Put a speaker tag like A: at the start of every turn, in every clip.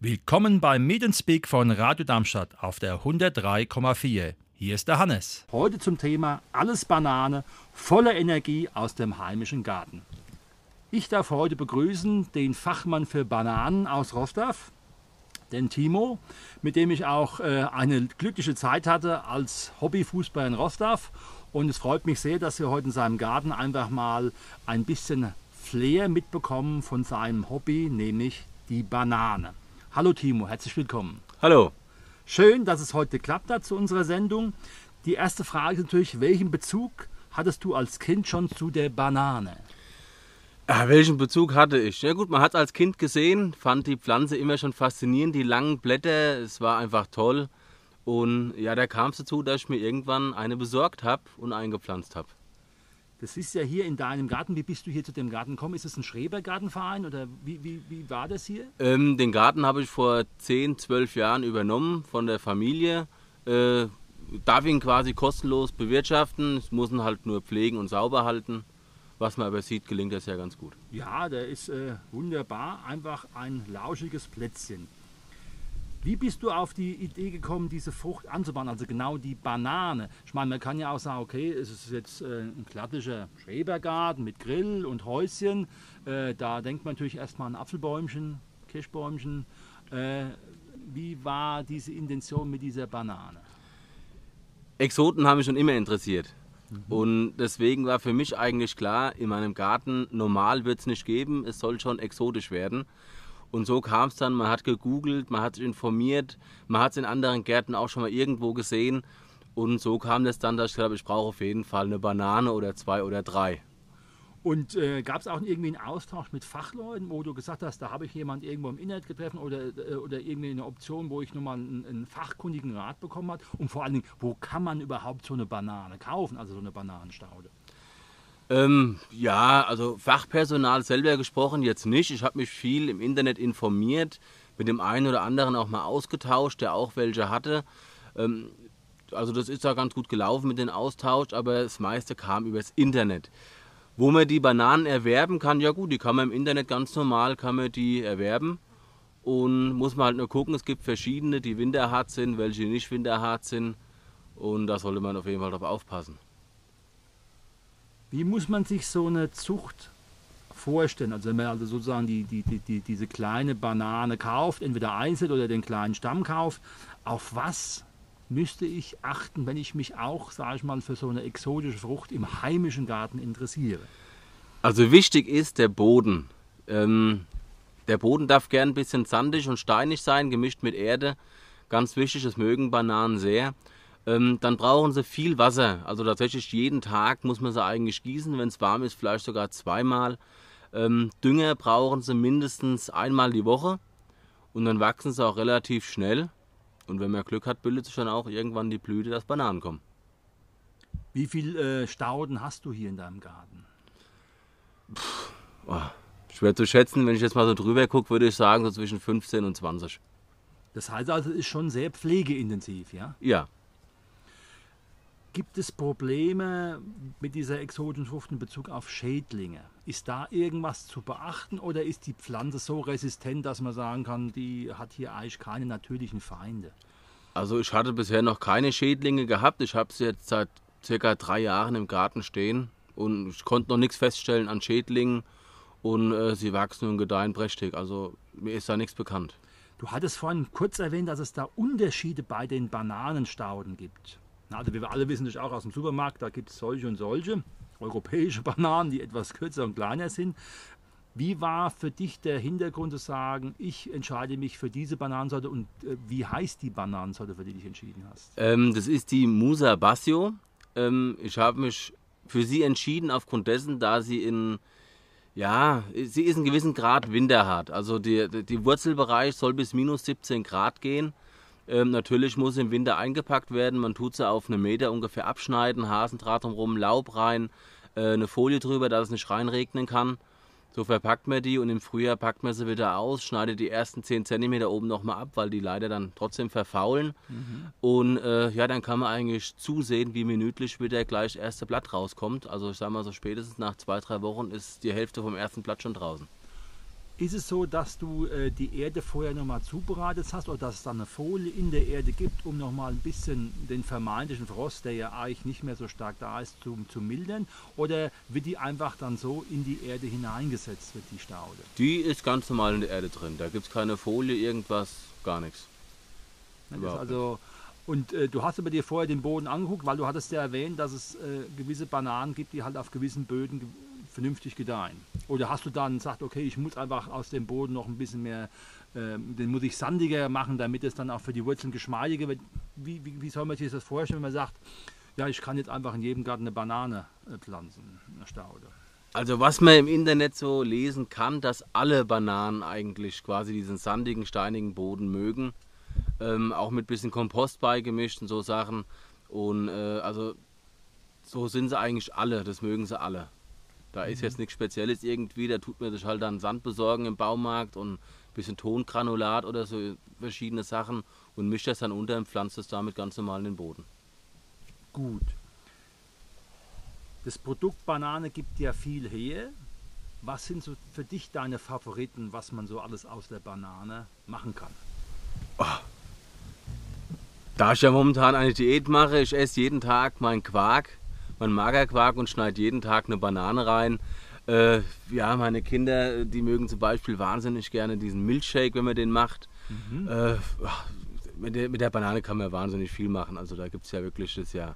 A: Willkommen beim Medienspeak von Radio Darmstadt auf der 103,4. Hier ist der Hannes. Heute zum Thema Alles Banane, voller Energie aus dem heimischen Garten. Ich darf heute begrüßen den Fachmann für Bananen aus Rostov, den Timo, mit dem ich auch äh, eine glückliche Zeit hatte als Hobbyfußballer in Rostov. Und es freut mich sehr, dass wir heute in seinem Garten einfach mal ein bisschen Flair mitbekommen von seinem Hobby, nämlich die Banane. Hallo Timo, herzlich willkommen.
B: Hallo.
A: Schön, dass es heute geklappt hat zu unserer Sendung. Die erste Frage ist natürlich, welchen Bezug hattest du als Kind schon zu der Banane?
B: Ja, welchen Bezug hatte ich? Ja gut, man hat es als Kind gesehen, fand die Pflanze immer schon faszinierend, die langen Blätter, es war einfach toll. Und ja, da kam es dazu, dass ich mir irgendwann eine besorgt habe und eingepflanzt habe.
A: Das ist ja hier in deinem Garten. Wie bist du hier zu dem Garten gekommen? Ist es ein Schrebergartenverein oder wie, wie, wie war das hier?
B: Ähm, den Garten habe ich vor 10, 12 Jahren übernommen von der Familie. Äh, darf ihn quasi kostenlos bewirtschaften. Ich muss ihn halt nur pflegen und sauber halten. Was man aber sieht, gelingt das ja ganz gut.
A: Ja, der ist äh, wunderbar. Einfach ein lauschiges Plätzchen. Wie bist du auf die Idee gekommen, diese Frucht anzubauen, also genau die Banane? Ich meine, man kann ja auch sagen, okay, es ist jetzt äh, ein klassischer Schrebergarten mit Grill und Häuschen. Äh, da denkt man natürlich erstmal an Apfelbäumchen, Kirschbäumchen. Äh, wie war diese Intention mit dieser Banane?
B: Exoten haben mich schon immer interessiert. Mhm. Und deswegen war für mich eigentlich klar, in meinem Garten normal wird es nicht geben, es soll schon exotisch werden. Und so kam es dann, man hat gegoogelt, man hat informiert, man hat es in anderen Gärten auch schon mal irgendwo gesehen. Und so kam es dann, dass ich habe, ich brauche auf jeden Fall eine Banane oder zwei oder drei.
A: Und äh, gab es auch irgendwie einen Austausch mit Fachleuten, wo du gesagt hast, da habe ich jemanden irgendwo im Internet getroffen oder, äh, oder irgendwie eine Option, wo ich nochmal einen, einen fachkundigen Rat bekommen habe? Und vor allen Dingen, wo kann man überhaupt so eine Banane kaufen, also so eine Bananenstaude?
B: Ähm, ja, also Fachpersonal selber gesprochen jetzt nicht. Ich habe mich viel im Internet informiert, mit dem einen oder anderen auch mal ausgetauscht, der auch welche hatte. Ähm, also das ist da ganz gut gelaufen mit dem Austausch, aber das meiste kam übers Internet. Wo man die Bananen erwerben kann, ja gut, die kann man im Internet ganz normal, kann man die erwerben. Und muss man halt nur gucken, es gibt verschiedene, die winterhart sind, welche nicht winterhart sind. Und da sollte man auf jeden Fall drauf aufpassen.
A: Wie muss man sich so eine Zucht vorstellen? Also wenn man also sozusagen die, die, die, diese kleine Banane kauft, entweder einzeln oder den kleinen Stamm kauft, auf was müsste ich achten, wenn ich mich auch, sage ich mal, für so eine exotische Frucht im heimischen Garten interessiere?
B: Also wichtig ist der Boden. Ähm, der Boden darf gern ein bisschen sandig und steinig sein, gemischt mit Erde. Ganz wichtig, das mögen Bananen sehr. Ähm, dann brauchen sie viel Wasser. Also tatsächlich jeden Tag muss man sie eigentlich gießen. Wenn es warm ist, vielleicht sogar zweimal. Ähm, Dünger brauchen sie mindestens einmal die Woche. Und dann wachsen sie auch relativ schnell. Und wenn man Glück hat, bildet sich dann auch irgendwann die Blüte, dass Bananen kommen.
A: Wie viele äh, Stauden hast du hier in deinem Garten?
B: Puh, oh, schwer zu schätzen. Wenn ich jetzt mal so drüber gucke, würde ich sagen so zwischen 15 und 20.
A: Das heißt also, es ist schon sehr pflegeintensiv, ja?
B: Ja.
A: Gibt es Probleme mit dieser exotischen Frucht in Bezug auf Schädlinge? Ist da irgendwas zu beachten oder ist die Pflanze so resistent, dass man sagen kann, die hat hier eigentlich keine natürlichen Feinde?
B: Also ich hatte bisher noch keine Schädlinge gehabt. Ich habe sie jetzt seit circa drei Jahren im Garten stehen und ich konnte noch nichts feststellen an Schädlingen und äh, sie wachsen und gedeihen prächtig. Also mir ist da nichts bekannt.
A: Du hattest vorhin kurz erwähnt, dass es da Unterschiede bei den Bananenstauden gibt. Also wir alle wissen natürlich auch aus dem Supermarkt, da gibt es solche und solche europäische Bananen, die etwas kürzer und kleiner sind. Wie war für dich der Hintergrund zu sagen, ich entscheide mich für diese Bananensorte und äh, wie heißt die Bananensorte, für die du dich entschieden hast?
B: Ähm, das ist die Musa Basio. Ähm, ich habe mich für sie entschieden aufgrund dessen, da sie in, ja, sie ist in gewissen Grad winterhart. Also der die Wurzelbereich soll bis minus 17 Grad gehen. Ähm, natürlich muss im Winter eingepackt werden. Man tut sie auf einen Meter ungefähr abschneiden, Hasendraht drumherum, Laub rein, äh, eine Folie drüber, dass es nicht reinregnen kann. So verpackt man die und im Frühjahr packt man sie wieder aus, schneidet die ersten 10 cm oben nochmal ab, weil die leider dann trotzdem verfaulen. Mhm. Und äh, ja, dann kann man eigentlich zusehen, wie minütlich wieder gleich das erste Blatt rauskommt. Also ich sage mal so spätestens nach zwei, drei Wochen ist die Hälfte vom ersten Blatt schon draußen.
A: Ist es so, dass du äh, die Erde vorher nochmal zubereitet hast oder dass es dann eine Folie in der Erde gibt, um nochmal ein bisschen den vermeintlichen Frost, der ja eigentlich nicht mehr so stark da ist, zu, zu mildern? Oder wird die einfach dann so in die Erde hineingesetzt, wird die Staude?
B: Die ist ganz normal in der Erde drin. Da gibt es keine Folie, irgendwas, gar nichts.
A: also, und äh, du hast aber dir vorher den Boden angeguckt, weil du hattest ja erwähnt, dass es äh, gewisse Bananen gibt, die halt auf gewissen Böden vernünftig gedeihen? Oder hast du dann gesagt, okay, ich muss einfach aus dem Boden noch ein bisschen mehr, äh, den muss ich sandiger machen, damit es dann auch für die Wurzeln geschmeidiger wird? Wie, wie, wie soll man sich das vorstellen, wenn man sagt, ja, ich kann jetzt einfach in jedem Garten eine Banane äh, pflanzen, eine Staude?
B: Also was man im Internet so lesen kann, dass alle Bananen eigentlich quasi diesen sandigen, steinigen Boden mögen. Ähm, auch mit bisschen Kompost beigemischt und so Sachen. Und äh, also so sind sie eigentlich alle, das mögen sie alle. Da ist jetzt nichts Spezielles irgendwie, da tut man sich halt dann Sand besorgen im Baumarkt und ein bisschen Tongranulat oder so verschiedene Sachen und mischt das dann unter und pflanzt es damit ganz normal in den Boden.
A: Gut. Das Produkt Banane gibt ja viel her. Was sind so für dich deine Favoriten, was man so alles aus der Banane machen kann?
B: Oh. Da ich ja momentan eine Diät mache, ich esse jeden Tag meinen Quark meinen Magerquark und schneide jeden Tag eine Banane rein. Äh, ja, meine Kinder, die mögen zum Beispiel wahnsinnig gerne diesen Milchshake, wenn man den macht. Mhm. Äh, mit, der, mit, der, Banane kann man wahnsinnig viel machen. Also da gibt es ja wirklich das ja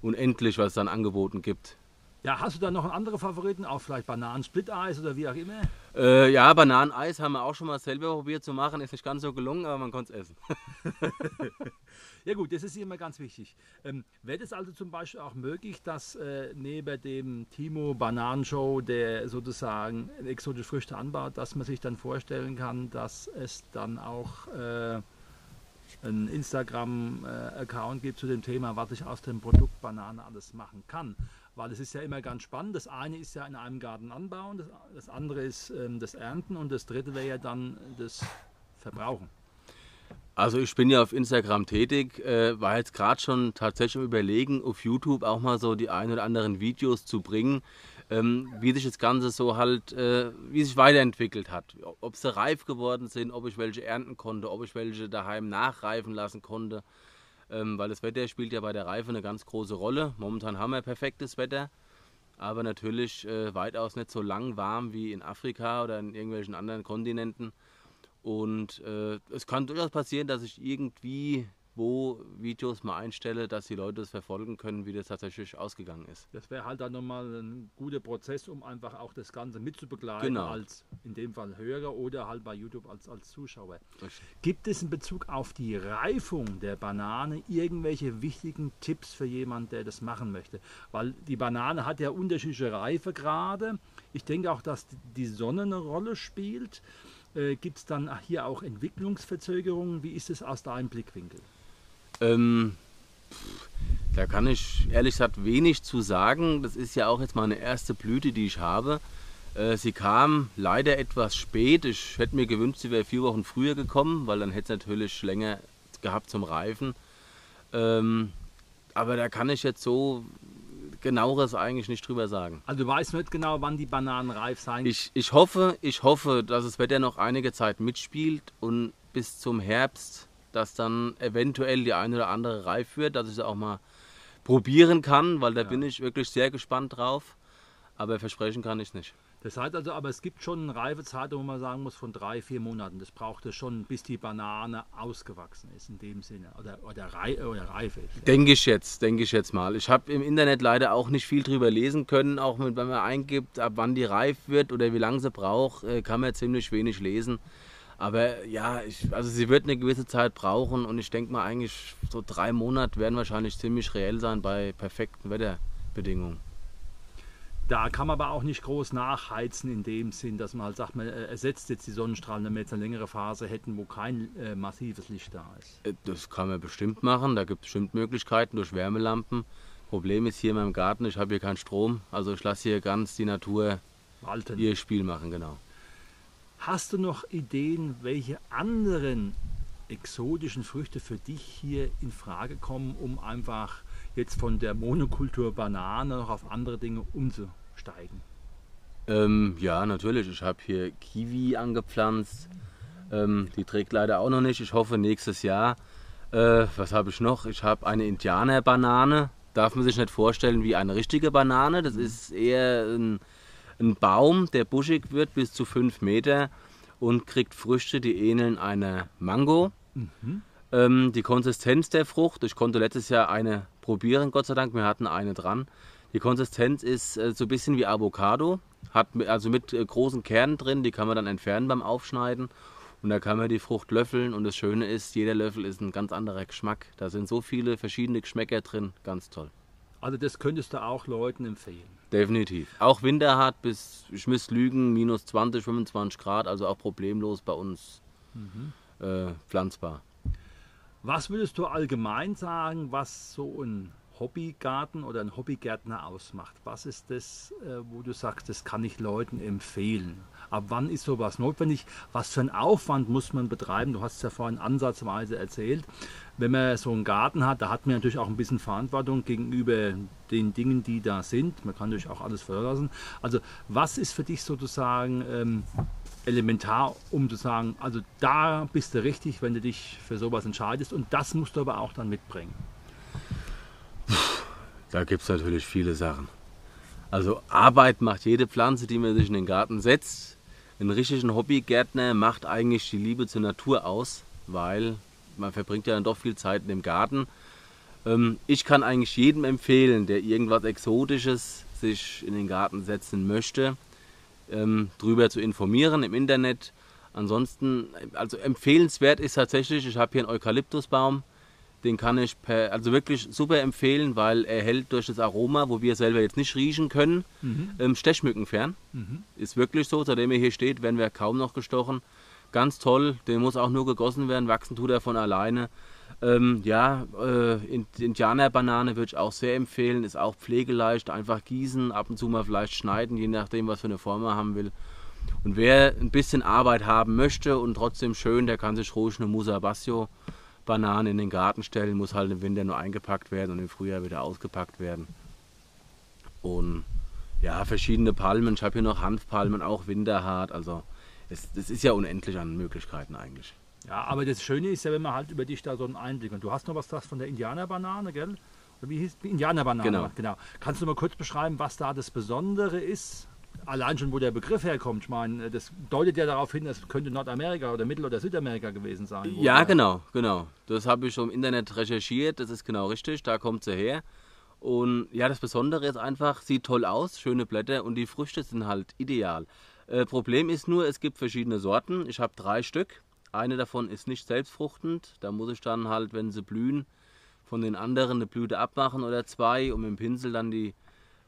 B: unendlich, was es dann angeboten gibt.
A: Ja, hast du da noch einen anderen Favoriten? Auch vielleicht Bananen-Split-Eis oder wie auch immer?
B: Äh, ja, Bananeneis haben wir auch schon mal selber probiert zu machen. Ist nicht ganz so gelungen, aber man konnte es essen.
A: ja gut, das ist immer ganz wichtig. Ähm, Wäre es also zum Beispiel auch möglich, dass äh, neben dem Timo Bananenshow, der sozusagen exotische Früchte anbaut, dass man sich dann vorstellen kann, dass es dann auch äh, einen Instagram-Account gibt zu dem Thema, was ich aus dem Produkt Banane alles machen kann. Weil es ist ja immer ganz spannend. Das eine ist ja in einem Garten anbauen, das, das andere ist ähm, das Ernten und das dritte wäre ja dann das Verbrauchen.
B: Also ich bin ja auf Instagram tätig, äh, war jetzt gerade schon tatsächlich am überlegen, auf YouTube auch mal so die ein oder anderen Videos zu bringen, ähm, wie sich das Ganze so halt, äh, wie sich weiterentwickelt hat. Ob sie reif geworden sind, ob ich welche ernten konnte, ob ich welche daheim nachreifen lassen konnte ähm, weil das Wetter spielt ja bei der Reife eine ganz große Rolle. Momentan haben wir perfektes Wetter, aber natürlich äh, weitaus nicht so lang warm wie in Afrika oder in irgendwelchen anderen Kontinenten. Und äh, es kann durchaus passieren, dass ich irgendwie wo Videos mal einstelle, dass die Leute es verfolgen können, wie das tatsächlich ausgegangen ist.
A: Das wäre halt dann nochmal ein guter Prozess, um einfach auch das Ganze mitzubegleiten, genau. als in dem Fall Hörer oder halt bei YouTube als, als Zuschauer. Richtig. Gibt es in Bezug auf die Reifung der Banane irgendwelche wichtigen Tipps für jemanden, der das machen möchte? Weil die Banane hat ja unterschiedliche Reifegrade. Ich denke auch, dass die Sonne eine Rolle spielt. Äh, Gibt es dann hier auch Entwicklungsverzögerungen? Wie ist es aus deinem Blickwinkel?
B: Ähm, da kann ich ehrlich gesagt wenig zu sagen. Das ist ja auch jetzt meine erste Blüte, die ich habe. Äh, sie kam leider etwas spät. Ich hätte mir gewünscht, sie wäre vier Wochen früher gekommen, weil dann hätte es natürlich länger gehabt zum Reifen. Ähm, aber da kann ich jetzt so genaueres eigentlich nicht drüber sagen.
A: Also du weißt nicht genau, wann die Bananen reif sein.
B: Ich, ich hoffe, ich hoffe, dass das Wetter noch einige Zeit mitspielt und bis zum Herbst dass dann eventuell die eine oder andere reif wird, dass ich es auch mal probieren kann, weil da ja. bin ich wirklich sehr gespannt drauf. Aber versprechen kann ich nicht.
A: Das heißt also, aber es gibt schon eine Reifezeit, wo man sagen muss, von drei, vier Monaten. Das braucht es schon, bis die Banane ausgewachsen ist, in dem Sinne. Oder, oder, rei oder reif ist.
B: Denke ich jetzt, denke ich jetzt mal. Ich habe im Internet leider auch nicht viel drüber lesen können. Auch wenn man eingibt, ab wann die reif wird oder wie lange sie braucht, äh, kann man ziemlich wenig lesen. Aber ja, ich, also sie wird eine gewisse Zeit brauchen und ich denke mal eigentlich so drei Monate werden wahrscheinlich ziemlich reell sein bei perfekten Wetterbedingungen.
A: Da kann man aber auch nicht groß nachheizen in dem Sinn, dass man halt sagt, man äh, ersetzt jetzt die Sonnenstrahlen, wenn wir jetzt eine längere Phase hätten, wo kein äh, massives Licht da ist.
B: Äh, das kann man bestimmt machen, da gibt es bestimmt Möglichkeiten durch Wärmelampen. Problem ist hier in meinem Garten, ich habe hier keinen Strom, also ich lasse hier ganz die Natur Walten. ihr Spiel machen, genau.
A: Hast du noch Ideen, welche anderen exotischen Früchte für dich hier in Frage kommen, um einfach jetzt von der Monokultur Banane noch auf andere Dinge umzusteigen?
B: Ähm, ja, natürlich. Ich habe hier Kiwi angepflanzt. Ähm, die trägt leider auch noch nicht. Ich hoffe nächstes Jahr. Äh, was habe ich noch? Ich habe eine Indianerbanane. Darf man sich nicht vorstellen wie eine richtige Banane. Das ist eher ein, ein Baum, der buschig wird bis zu 5 Meter und kriegt Früchte, die ähneln einer Mango. Mhm. Ähm, die Konsistenz der Frucht, ich konnte letztes Jahr eine probieren, Gott sei Dank, wir hatten eine dran. Die Konsistenz ist äh, so ein bisschen wie Avocado, hat also mit äh, großen Kernen drin, die kann man dann entfernen beim Aufschneiden. Und da kann man die Frucht löffeln und das Schöne ist, jeder Löffel ist ein ganz anderer Geschmack. Da sind so viele verschiedene Geschmäcker drin, ganz toll.
A: Also das könntest du auch Leuten empfehlen.
B: Definitiv. Auch winterhart bis, ich müsste lügen, minus 20, 25 Grad, also auch problemlos bei uns mhm. äh, pflanzbar.
A: Was würdest du allgemein sagen, was so ein Hobbygarten oder ein Hobbygärtner ausmacht? Was ist das, äh, wo du sagst, das kann ich Leuten empfehlen? Ab wann ist sowas notwendig? Was für einen Aufwand muss man betreiben? Du hast es ja vorhin ansatzweise erzählt. Wenn man so einen Garten hat, da hat man natürlich auch ein bisschen Verantwortung gegenüber den Dingen, die da sind. Man kann natürlich auch alles verlassen. Also was ist für dich sozusagen ähm, elementar, um zu sagen, also da bist du richtig, wenn du dich für sowas entscheidest und das musst du aber auch dann mitbringen?
B: Da gibt es natürlich viele Sachen. Also Arbeit macht jede Pflanze, die man sich in den Garten setzt. Ein richtiger Hobbygärtner macht eigentlich die Liebe zur Natur aus, weil man verbringt ja dann doch viel Zeit in dem Garten. Ähm, ich kann eigentlich jedem empfehlen, der irgendwas Exotisches sich in den Garten setzen möchte, ähm, darüber zu informieren im Internet. Ansonsten, also empfehlenswert ist tatsächlich, ich habe hier einen Eukalyptusbaum, den kann ich per, also wirklich super empfehlen, weil er hält durch das Aroma, wo wir selber jetzt nicht riechen können, mhm. ähm, Stechmücken fern. Mhm. Ist wirklich so, seitdem er hier steht, werden wir kaum noch gestochen. Ganz toll, der muss auch nur gegossen werden, wachsen tut er von alleine. Ähm, ja, äh, Indianerbanane würde ich auch sehr empfehlen, ist auch pflegeleicht, einfach gießen, ab und zu mal vielleicht schneiden, je nachdem, was für eine Form er haben will. Und wer ein bisschen Arbeit haben möchte und trotzdem schön, der kann sich ruhig eine Musa Bassio Bananen in den Garten stellen, muss halt im Winter nur eingepackt werden und im Frühjahr wieder ausgepackt werden. Und ja, verschiedene Palmen. Ich habe hier noch Hanfpalmen, auch winterhart. Also es, es ist ja unendlich an Möglichkeiten eigentlich.
A: Ja, aber das Schöne ist ja, wenn man halt über dich da so einen Einblick und du hast noch was das von der Indianerbanane, gell? Oder wie hieß die Indianerbanane?
B: Genau.
A: genau. Kannst du mal kurz beschreiben, was da das Besondere ist allein schon, wo der Begriff herkommt, ich meine, das deutet ja darauf hin, es könnte Nordamerika oder Mittel- oder Südamerika gewesen sein.
B: Ja, genau, genau. Das habe ich schon im Internet recherchiert, das ist genau richtig, da kommt sie her. Und ja, das Besondere ist einfach, sieht toll aus, schöne Blätter und die Früchte sind halt ideal. Äh, Problem ist nur, es gibt verschiedene Sorten. Ich habe drei Stück. Eine davon ist nicht selbstfruchtend. Da muss ich dann halt, wenn sie blühen, von den anderen eine Blüte abmachen oder zwei und mit dem Pinsel dann die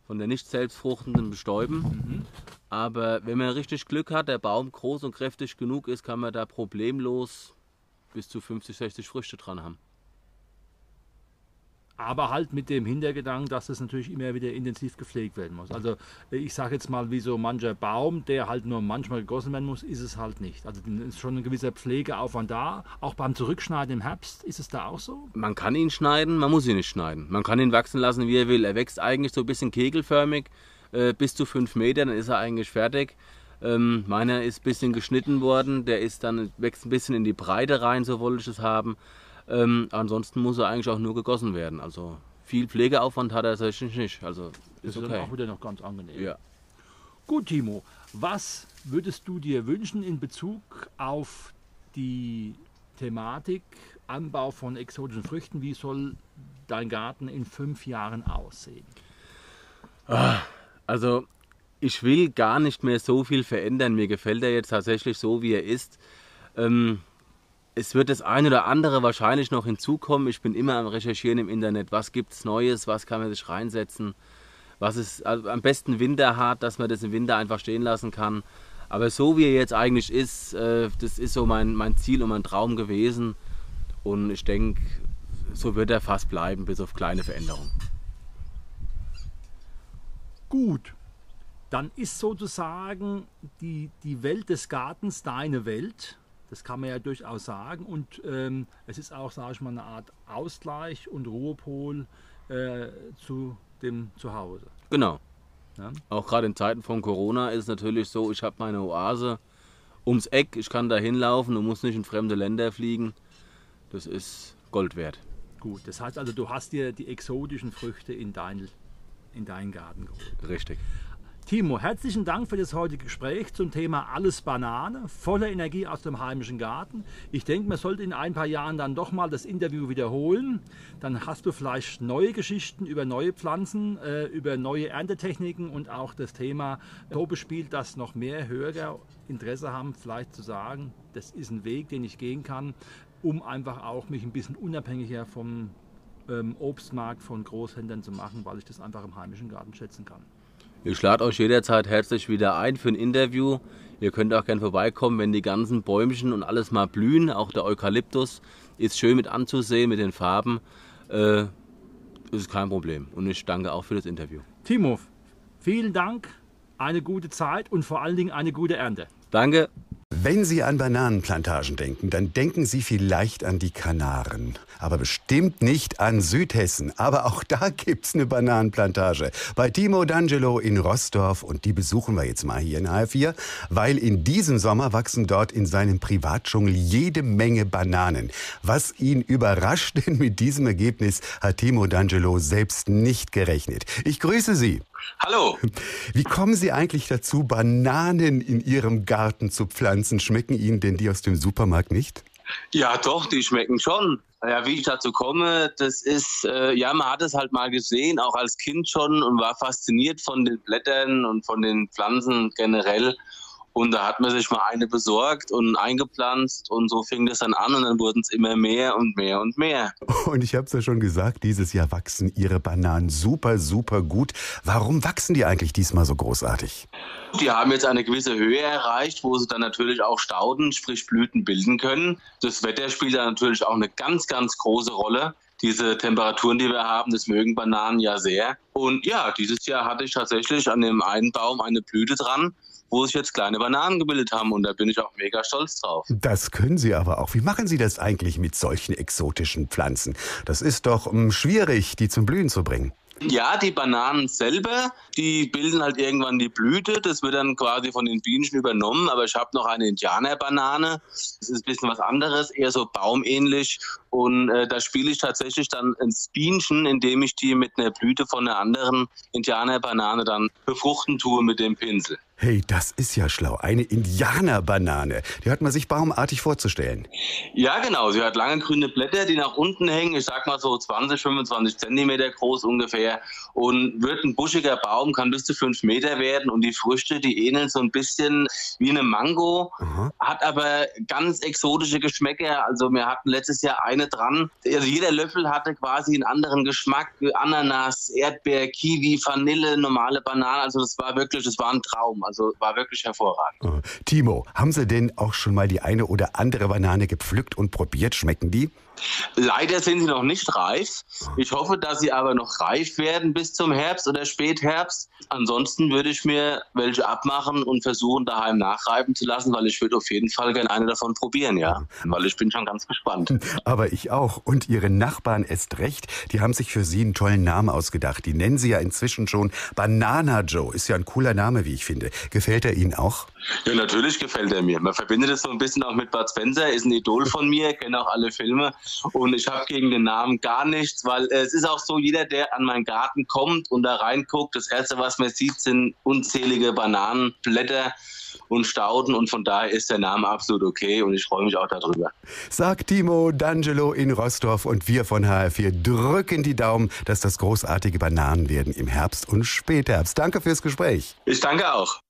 B: von der nicht selbstfruchtenden bestäuben. Mhm. Aber wenn man richtig Glück hat, der Baum groß und kräftig genug ist, kann man da problemlos bis zu 50, 60 Früchte dran haben.
A: Aber halt mit dem Hintergedanken, dass es natürlich immer wieder intensiv gepflegt werden muss. Also ich sage jetzt mal, wie so mancher Baum, der halt nur manchmal gegossen werden muss, ist es halt nicht. Also ist schon ein gewisser Pflegeaufwand da. Auch beim Zurückschneiden im Herbst ist es da auch so?
B: Man kann ihn schneiden, man muss ihn nicht schneiden. Man kann ihn wachsen lassen, wie er will. Er wächst eigentlich so ein bisschen kegelförmig, äh, bis zu 5 Meter, dann ist er eigentlich fertig. Ähm, meiner ist ein bisschen geschnitten worden, der ist dann wächst ein bisschen in die Breite rein, so wollte ich es haben. Ähm, ansonsten muss er eigentlich auch nur gegossen werden. Also viel Pflegeaufwand hat er tatsächlich nicht. Also
A: ist, ist okay. auch wieder noch ganz angenehm.
B: Ja.
A: Gut, Timo, was würdest du dir wünschen in Bezug auf die Thematik Anbau von exotischen Früchten? Wie soll dein Garten in fünf Jahren aussehen?
B: Ah, also ich will gar nicht mehr so viel verändern. Mir gefällt er jetzt tatsächlich so, wie er ist. Ähm, es wird das eine oder andere wahrscheinlich noch hinzukommen. Ich bin immer am Recherchieren im Internet. Was gibt es Neues? Was kann man sich reinsetzen? Was ist also am besten winterhart, dass man das im Winter einfach stehen lassen kann. Aber so wie er jetzt eigentlich ist, äh, das ist so mein, mein Ziel und mein Traum gewesen. Und ich denke, so wird er fast bleiben, bis auf kleine Veränderungen.
A: Gut, dann ist sozusagen die, die Welt des Gartens deine Welt. Das kann man ja durchaus sagen. Und ähm, es ist auch, sage ich mal, eine Art Ausgleich und Ruhepol äh, zu dem Zuhause.
B: Genau.
C: Ja? Auch gerade in Zeiten von Corona ist es natürlich so, ich habe meine Oase ums Eck, ich kann da hinlaufen und muss nicht in fremde Länder fliegen. Das ist Gold wert.
A: Gut, das heißt also, du hast dir die exotischen Früchte in, dein, in deinen Garten geholt.
C: Richtig.
A: Timo, herzlichen Dank für das heutige Gespräch zum Thema Alles Banane, voller Energie aus dem heimischen Garten. Ich denke, man sollte in ein paar Jahren dann doch mal das Interview wiederholen. Dann hast du vielleicht neue Geschichten über neue Pflanzen, äh, über neue Erntetechniken und auch das Thema so bespielt, dass noch mehr Hörer Interesse haben, vielleicht zu sagen, das ist ein Weg, den ich gehen kann, um einfach auch mich ein bisschen unabhängiger vom ähm, Obstmarkt von Großhändlern zu machen, weil ich das einfach im heimischen Garten schätzen kann.
C: Ich lade euch jederzeit herzlich wieder ein für ein Interview. Ihr könnt auch gerne vorbeikommen, wenn die ganzen Bäumchen und alles mal blühen. Auch der Eukalyptus ist schön mit anzusehen, mit den Farben. Äh, ist kein Problem. Und ich danke auch für das Interview.
A: Timo, vielen Dank, eine gute Zeit und vor allen Dingen eine gute Ernte.
C: Danke.
D: Wenn Sie an Bananenplantagen denken, dann denken Sie vielleicht an die Kanaren. Aber bestimmt nicht an Südhessen. Aber auch da gibt's eine Bananenplantage. Bei Timo D'Angelo in Rossdorf. Und die besuchen wir jetzt mal hier in HR4. Weil in diesem Sommer wachsen dort in seinem Privatdschungel jede Menge Bananen. Was ihn überrascht, denn mit diesem Ergebnis hat Timo D'Angelo selbst nicht gerechnet. Ich grüße Sie.
B: Hallo.
D: Wie kommen Sie eigentlich dazu, Bananen in Ihrem Garten zu pflanzen? Schmecken Ihnen denn die aus dem Supermarkt nicht?
B: Ja, doch, die schmecken schon. Ja, wie ich dazu komme, das ist, äh, ja, man hat es halt mal gesehen, auch als Kind schon und war fasziniert von den Blättern und von den Pflanzen generell. Und da hat man sich mal eine besorgt und eingepflanzt und so fing das dann an und dann wurden es immer mehr und mehr und mehr.
D: Und ich habe es ja schon gesagt, dieses Jahr wachsen Ihre Bananen super, super gut. Warum wachsen die eigentlich diesmal so großartig?
B: Die haben jetzt eine gewisse Höhe erreicht, wo sie dann natürlich auch Stauden, sprich Blüten bilden können. Das Wetter spielt da natürlich auch eine ganz, ganz große Rolle diese Temperaturen, die wir haben, das mögen Bananen ja sehr. Und ja, dieses Jahr hatte ich tatsächlich an dem einen Baum eine Blüte dran wo sich jetzt kleine Bananen gebildet haben und da bin ich auch mega stolz drauf.
D: Das können Sie aber auch. Wie machen Sie das eigentlich mit solchen exotischen Pflanzen? Das ist doch um, schwierig, die zum Blühen zu bringen.
B: Ja, die Bananen selber, die bilden halt irgendwann die Blüte. Das wird dann quasi von den Bienchen übernommen. Aber ich habe noch eine Indianerbanane. Das ist ein bisschen was anderes, eher so baumähnlich. Und äh, da spiele ich tatsächlich dann ins Bienchen, indem ich die mit einer Blüte von einer anderen Indianerbanane dann befruchten tue mit dem Pinsel.
D: Hey, das ist ja schlau. Eine Indianerbanane. Die hat man sich baumartig vorzustellen.
B: Ja, genau. Sie hat lange grüne Blätter, die nach unten hängen. Ich sag mal so 20, 25 Zentimeter groß ungefähr. Und wird ein buschiger Baum, kann bis zu fünf Meter werden. Und die Früchte, die ähneln so ein bisschen wie eine Mango. Aha. Hat aber ganz exotische Geschmäcker. Also wir hatten letztes Jahr eine dran. Also jeder Löffel hatte quasi einen anderen Geschmack. Ananas, Erdbeer, Kiwi, Vanille, normale Banane. Also das war wirklich, das war ein Traum. Also war wirklich hervorragend. Oh.
D: Timo, haben Sie denn auch schon mal die eine oder andere Banane gepflückt und probiert? Schmecken die?
B: Leider sind sie noch nicht reif. Ich hoffe, dass sie aber noch reif werden bis zum Herbst oder Spätherbst. Ansonsten würde ich mir welche abmachen und versuchen, daheim nachreifen zu lassen, weil ich würde auf jeden Fall gerne eine davon probieren, ja. Weil ich bin schon ganz gespannt.
D: Aber ich auch. Und Ihre Nachbarn erst recht. Die haben sich für Sie einen tollen Namen ausgedacht. Die nennen Sie ja inzwischen schon Banana Joe. Ist ja ein cooler Name, wie ich finde. Gefällt er Ihnen auch?
B: Ja, natürlich gefällt er mir. Man verbindet es so ein bisschen auch mit Bud Spencer, ist ein Idol von mir, kenne auch alle Filme. Und ich habe gegen den Namen gar nichts, weil es ist auch so, jeder, der an meinen Garten kommt und da reinguckt, das Erste, was man sieht, sind unzählige Bananenblätter und Stauden und von daher ist der Name absolut okay und ich freue mich auch darüber.
D: Sagt Timo D'Angelo in Rostorf und wir von HR4 drücken die Daumen, dass das großartige Bananen werden im Herbst und Spätherbst. Danke fürs Gespräch.
B: Ich danke auch.